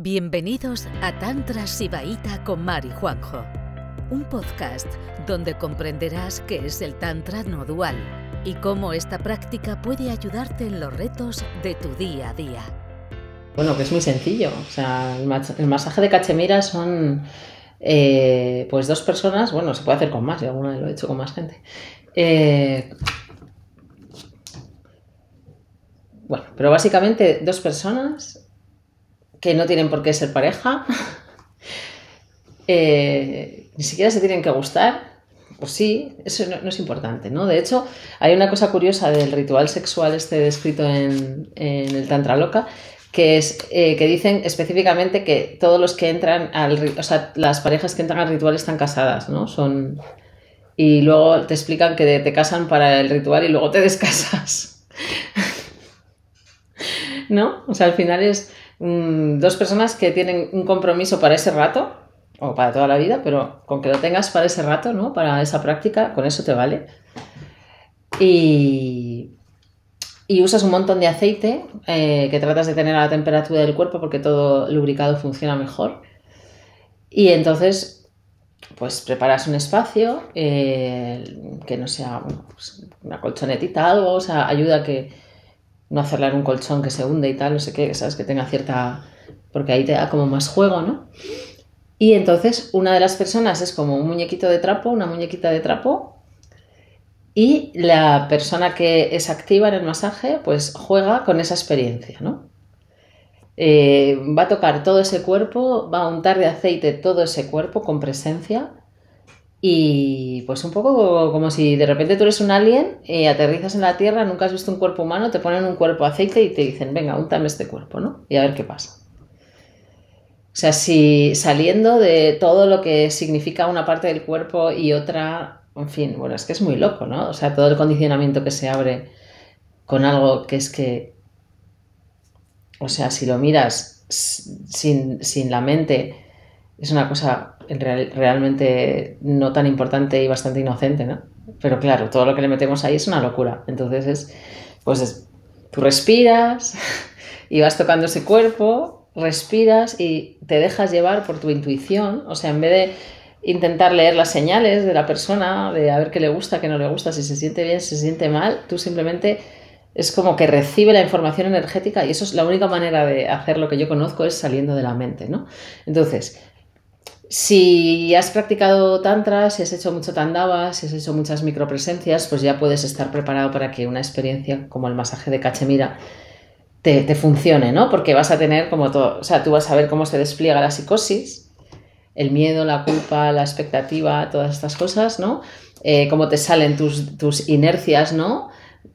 Bienvenidos a Tantra Sibaíta con Mari Juanjo, un podcast donde comprenderás qué es el Tantra no dual y cómo esta práctica puede ayudarte en los retos de tu día a día. Bueno, que es muy sencillo. O sea, el, masaje de cachemira son eh, pues dos personas, bueno, se puede hacer con más, yo alguna vez lo he hecho con más gente. Eh, bueno, pero básicamente dos personas que no tienen por qué ser pareja, eh, ni siquiera se tienen que gustar, pues sí, eso no, es importante, ¿no? De hecho, hay una cosa curiosa del ritual sexual este descrito en, el Tantra Loca, que es eh, que dicen específicamente que todos los que entran al o sea, las parejas que entran al ritual están casadas, ¿no? Son y luego te explican que te casan para el ritual y luego te descasas. ¿No? O sea, al final es Mm, dos personas que tienen un compromiso para ese rato o para toda la vida, pero con que lo tengas para ese rato, ¿no? Para esa práctica, con eso te vale. Y, usas un montón de aceite eh, que tratas de tener a la temperatura del cuerpo porque todo lubricado funciona mejor. Y entonces, pues preparas un espacio eh, que no sea pues una colchonetita, algo, o sea, ayuda a que no hacerle un colchón que se hunde y tal, no sé qué, sabes que tenga cierta... porque ahí te da como más juego, ¿no? Y entonces una de las personas es como un muñequito de trapo, una muñequita de trapo, y la persona que es activa en el masaje, pues juega con esa experiencia, ¿no? Eh, va a tocar todo ese cuerpo, va a untar de aceite todo ese cuerpo con presencia y pues un poco como si de repente tú eres un alien y aterrizas en la Tierra, nunca has visto un cuerpo humano, te ponen un cuerpo aceite y te dicen, venga, úntame este cuerpo, ¿no? Y a ver qué pasa. O sea, si saliendo de todo lo que significa una parte del cuerpo y otra, en fin, bueno, es que es muy loco, ¿no? O sea, todo el condicionamiento que se abre con algo que es que, o sea, si lo miras sin, sin la mente, es una cosa realmente no tan importante y bastante inocente, ¿no? Pero claro, todo lo que le metemos ahí es una locura. Entonces es, pues tú respiras y vas tocando ese cuerpo, respiras y te dejas llevar por tu intuición. O sea, en vez de intentar leer las señales de la persona, de a ver qué le gusta, qué no le gusta, si se siente bien, si se siente mal, tú simplemente es como que recibe la información energética y eso es la única manera de hacer lo que yo conozco es saliendo de la mente, ¿no? Entonces, si has practicado tantra, si has hecho mucho tandava, si has hecho muchas micropresencias, pues ya puedes estar preparado para que una experiencia como el masaje de cachemira te, funcione, ¿no? Porque vas a tener como todo, o sea, tú vas a ver cómo se despliega la psicosis, el miedo, la culpa, la expectativa, todas estas cosas, ¿no? Eh, cómo te salen tus, inercias, ¿no?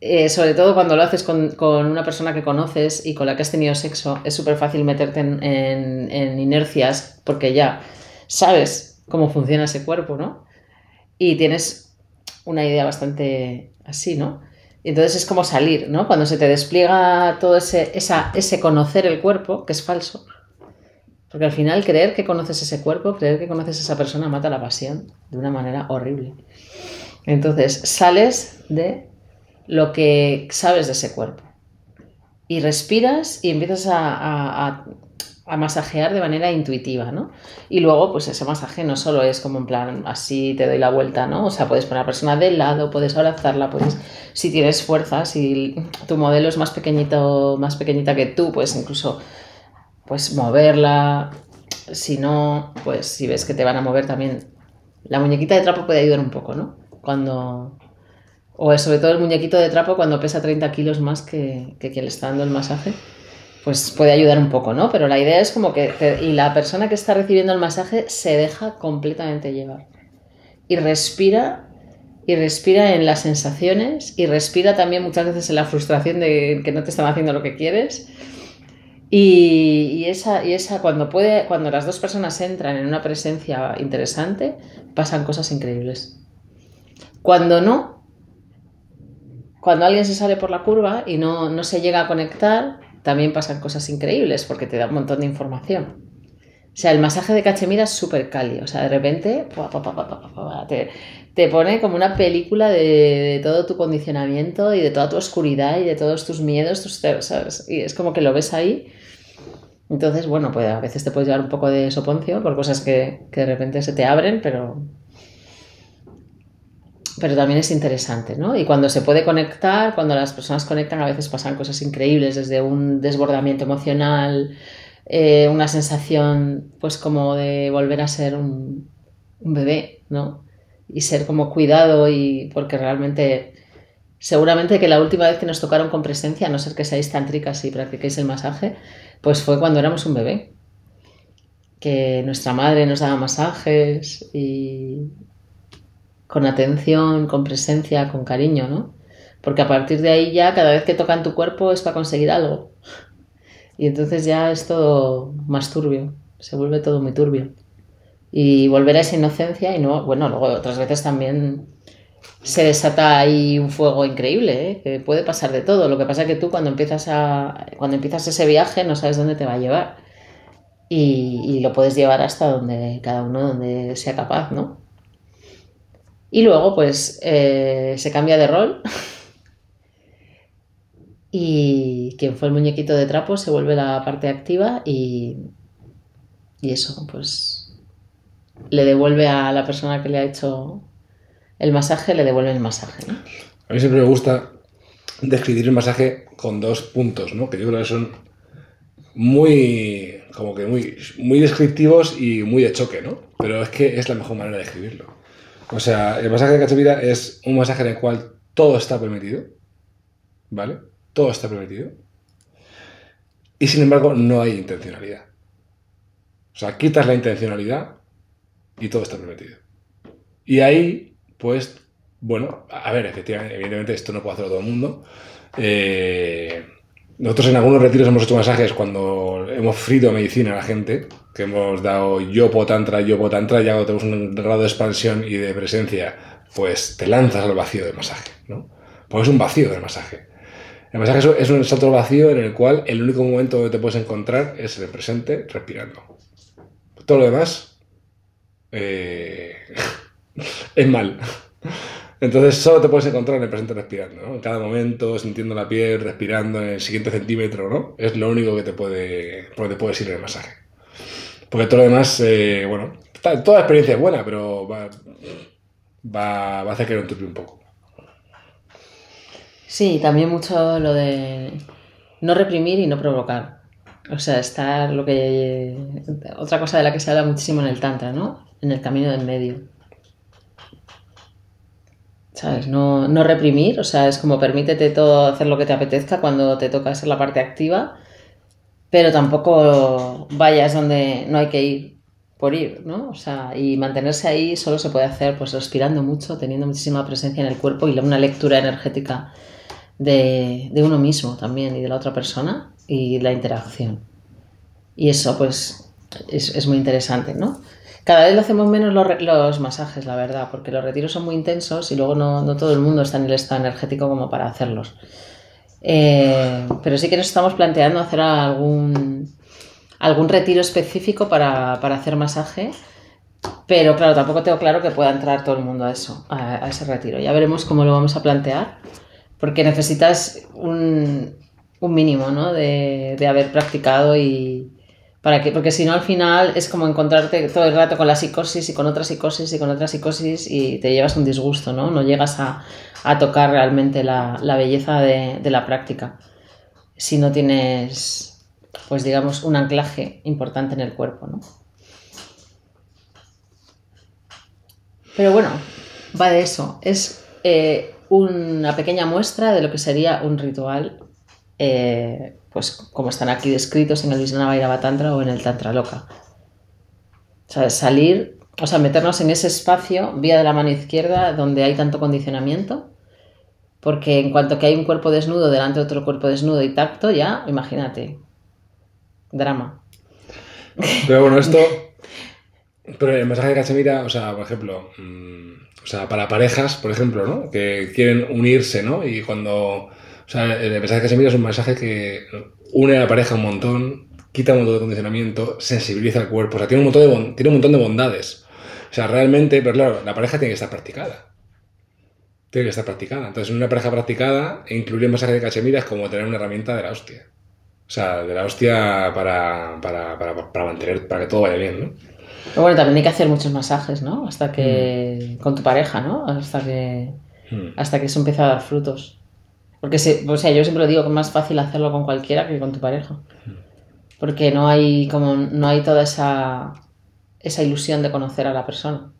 Eh, sobre todo cuando lo haces con, una persona que conoces y con la que has tenido sexo, es súper fácil meterte en inercias porque ya sabes cómo funciona ese cuerpo, ¿no? Y tienes una idea bastante así, ¿no? Y entonces es como salir, ¿no? Cuando se te despliega todo ese, ese conocer el cuerpo, que es falso. Porque al final creer que conoces ese cuerpo, creer que conoces a esa persona mata la pasión de una manera horrible. Entonces sales de lo que sabes de ese cuerpo. Y respiras y empiezas a a masajear de manera intuitiva, ¿no? Y luego, pues ese masaje no solo es como en plan, así te doy la vuelta, ¿no? O sea, puedes poner a la persona de lado, puedes abrazarla, puedes, si tienes fuerza, si tu modelo es más pequeñito, más pequeñita que tú, pues incluso, pues moverla, si no, pues si ves que te van a mover también, la muñequita de trapo puede ayudar un poco, ¿no? Cuando, o sobre todo el muñequito de trapo cuando pesa 30 kilos más que, que quien le está dando el masaje pues puede ayudar un poco, ¿no? Pero la idea es como que, y la persona que está recibiendo el masaje se deja completamente llevar. Y respira, y respira en las sensaciones, y respira también muchas veces en la frustración de que no te están haciendo lo que quieres. Y, esa, y esa cuando, puede, cuando las dos personas entran en una presencia interesante, pasan cosas increíbles. Cuando no, cuando alguien se sale por la curva y no, no se llega a conectar, también pasan cosas increíbles porque te da un montón de información. O sea, el masaje de cachemira es súper cálido. O sea, de repente te, pone como una película de, todo tu condicionamiento y de toda tu oscuridad y de todos tus miedos, tus, ¿sabes? Y es como que lo ves ahí Entonces, bueno, pues a veces te puedes llevar un poco de soponcio por cosas que, que de repente se te abren, pero, pero también es interesante, ¿no? Y cuando se puede conectar, cuando las personas conectan, a veces pasan cosas increíbles, desde un desbordamiento emocional, eh, una sensación, pues como de volver a ser un, bebé, ¿no? Y ser como cuidado y porque realmente, seguramente que la última vez que nos tocaron con presencia, a no ser que seáis tántricas y practiquéis el masaje, pues fue cuando éramos un bebé. Que nuestra madre nos daba masajes y, con atención, con presencia, con cariño, ¿no? Porque a partir de ahí ya cada vez que tocan tu cuerpo es para conseguir algo. Y entonces ya es todo más turbio, se vuelve todo muy turbio. Y volver a esa inocencia y no, bueno, luego otras veces también se desata ahí un fuego increíble, ¿eh? que puede pasar de todo. Lo que pasa es que tú cuando empiezas, a, cuando empiezas ese viaje no sabes dónde te va a llevar. Y, y lo puedes llevar hasta donde cada uno donde sea capaz, ¿no? Y luego, pues, eh, se cambia de rol. y quien fue el muñequito de trapo se vuelve la parte activa y, y eso, pues, le devuelve a la persona que le ha hecho el masaje, le devuelve el masaje. A mí siempre me gusta describir el masaje con dos puntos, ¿no? Que yo creo que son muy, como que muy, muy descriptivos y muy de choque, ¿no? Pero es que es la mejor manera de escribirlo. O sea, el masaje de Cachemira es un masaje en el cual todo está permitido, ¿vale? Todo está permitido. Y sin embargo, no hay intencionalidad. O sea, quitas la intencionalidad y todo está permitido. Y ahí, pues, bueno, a ver, efectivamente, evidentemente esto no puede hacerlo todo el mundo. Eh, nosotros en algunos retiros hemos hecho masajes cuando hemos frito medicina a la gente, que hemos dado yopo tantra, yopo tantra, ya cuando tenemos un grado de expansión y de presencia, pues te lanzas al vacío del masaje, ¿no? Pues es un vacío del masaje. El masaje es un salto vacío en el cual el único momento donde te puedes encontrar es el presente, respirando. Todo lo demás eh, es mal. Entonces solo te puedes encontrar en el presente respirando, ¿no? En cada momento, sintiendo la piel, respirando en el siguiente centímetro, ¿no? Es lo único que te puede, te puede ir el masaje. Porque todo lo demás, eh, bueno, toda la experiencia es buena, pero va, va, a hacer que lo entupe un poco. Sí, también mucho lo de no reprimir y no provocar. O sea, estar lo que... Otra cosa de la que se habla muchísimo en el Tantra, ¿no? En el camino del medio ¿sabes? No, no, reprimir, o sea, es como permítete todo hacer lo que te apetezca cuando te toca ser la parte activa, pero tampoco vayas donde no hay que ir por ir, ¿no? O sea, y mantenerse ahí solo se puede hacer pues respirando mucho, teniendo muchísima presencia en el cuerpo y una lectura energética de, de uno mismo también y de la otra persona y la interacción. Y eso pues es, es muy interesante, ¿no? Cada vez lo hacemos menos los, masajes, la verdad, porque los retiros son muy intensos y luego no, todo el mundo está en el estado energético como para hacerlos. Eh, pero sí que nos estamos planteando hacer algún, algún retiro específico para, hacer masaje. Pero claro, tampoco tengo claro que pueda entrar todo el mundo a eso, a, ese retiro. Ya veremos cómo lo vamos a plantear, porque necesitas un, mínimo ¿no? de, de haber practicado y, para que, porque si no, al final es como encontrarte todo el rato con la psicosis y con otra psicosis y con otra psicosis y te llevas un disgusto, ¿no? No llegas a, tocar realmente la, belleza de, la práctica si no tienes, pues digamos, un anclaje importante en el cuerpo, ¿no? Pero bueno, va de eso. Es eh, una pequeña muestra de lo que sería un ritual eh, pues como están aquí descritos en el Vijnana Tantra o en el Tantra Loka. O sea, salir, o sea, meternos en ese espacio, vía de la mano izquierda, donde hay tanto condicionamiento, porque en cuanto que hay un cuerpo desnudo delante de otro cuerpo desnudo y tacto, ya, imagínate, drama. Pero bueno, esto, pero el mensaje de Cachemira, o sea, por ejemplo, mm, o sea, para parejas, por ejemplo, ¿no? Que quieren unirse, ¿no? Y cuando o sea, el mensaje que se mira es un mensaje que une a la pareja un montón, quita un montón de condicionamiento, sensibiliza al cuerpo, o sea, tiene un montón de, tiene un montón de bondades. O sea, realmente, pero claro, la pareja tiene que estar practicada. Tiene que estar practicada. Entonces, en una pareja practicada, incluir el mensaje de Cachemira es como tener una herramienta de la hostia. O sea, de la hostia para, para, para, para mantener, para que todo vaya bien, ¿no? Pero bueno, también hay que hacer muchos masajes, ¿no? Hasta que. con tu pareja, ¿no? Hasta que. Mm. hasta que eso empieza a dar frutos. Porque, se, o sea, yo siempre lo digo que es más fácil hacerlo con cualquiera que con tu pareja. Porque no hay como no hay toda esa, esa ilusión de conocer a la persona.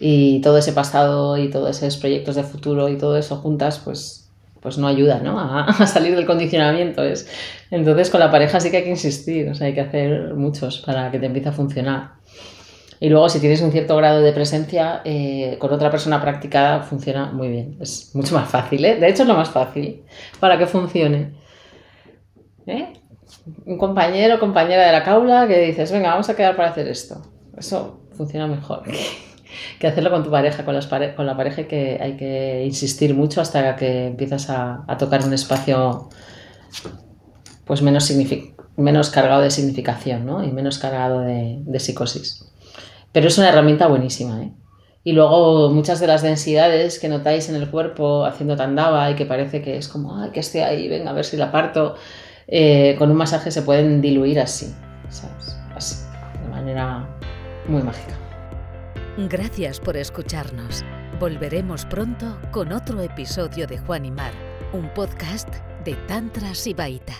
Y todo ese pasado y todos esos proyectos de futuro y todo eso juntas, pues, pues no ayuda, ¿no? A, a salir del condicionamiento. Es, entonces con la pareja sí que hay que insistir, o sea, hay que hacer muchos para que te empiece a funcionar. Y luego, si tienes un cierto grado de presencia, eh, con otra persona practicada funciona muy bien. Es mucho más fácil, ¿eh? De hecho, es lo más fácil para que funcione. ¿Eh? Un compañero o compañera de la caula que dices, venga, vamos a quedar para hacer esto. Eso funciona mejor que, hacerlo con tu pareja. Con, las pare- con la pareja que, hay que insistir mucho hasta que empiezas a, tocar un espacio pues menos, menos cargado de significación ¿no? y menos cargado de psicosis. Pero es una herramienta buenísima, ¿eh? Y luego muchas de las densidades que notáis en el cuerpo haciendo tandava y que parece que es como, ay, que esté ahí, venga, a ver si la parto, eh, con un masaje se pueden diluir así, ¿sabes? Así, de manera muy mágica. Gracias por escucharnos. Volveremos pronto con otro episodio de Juan y Mar, un podcast de Tantra Sibaita.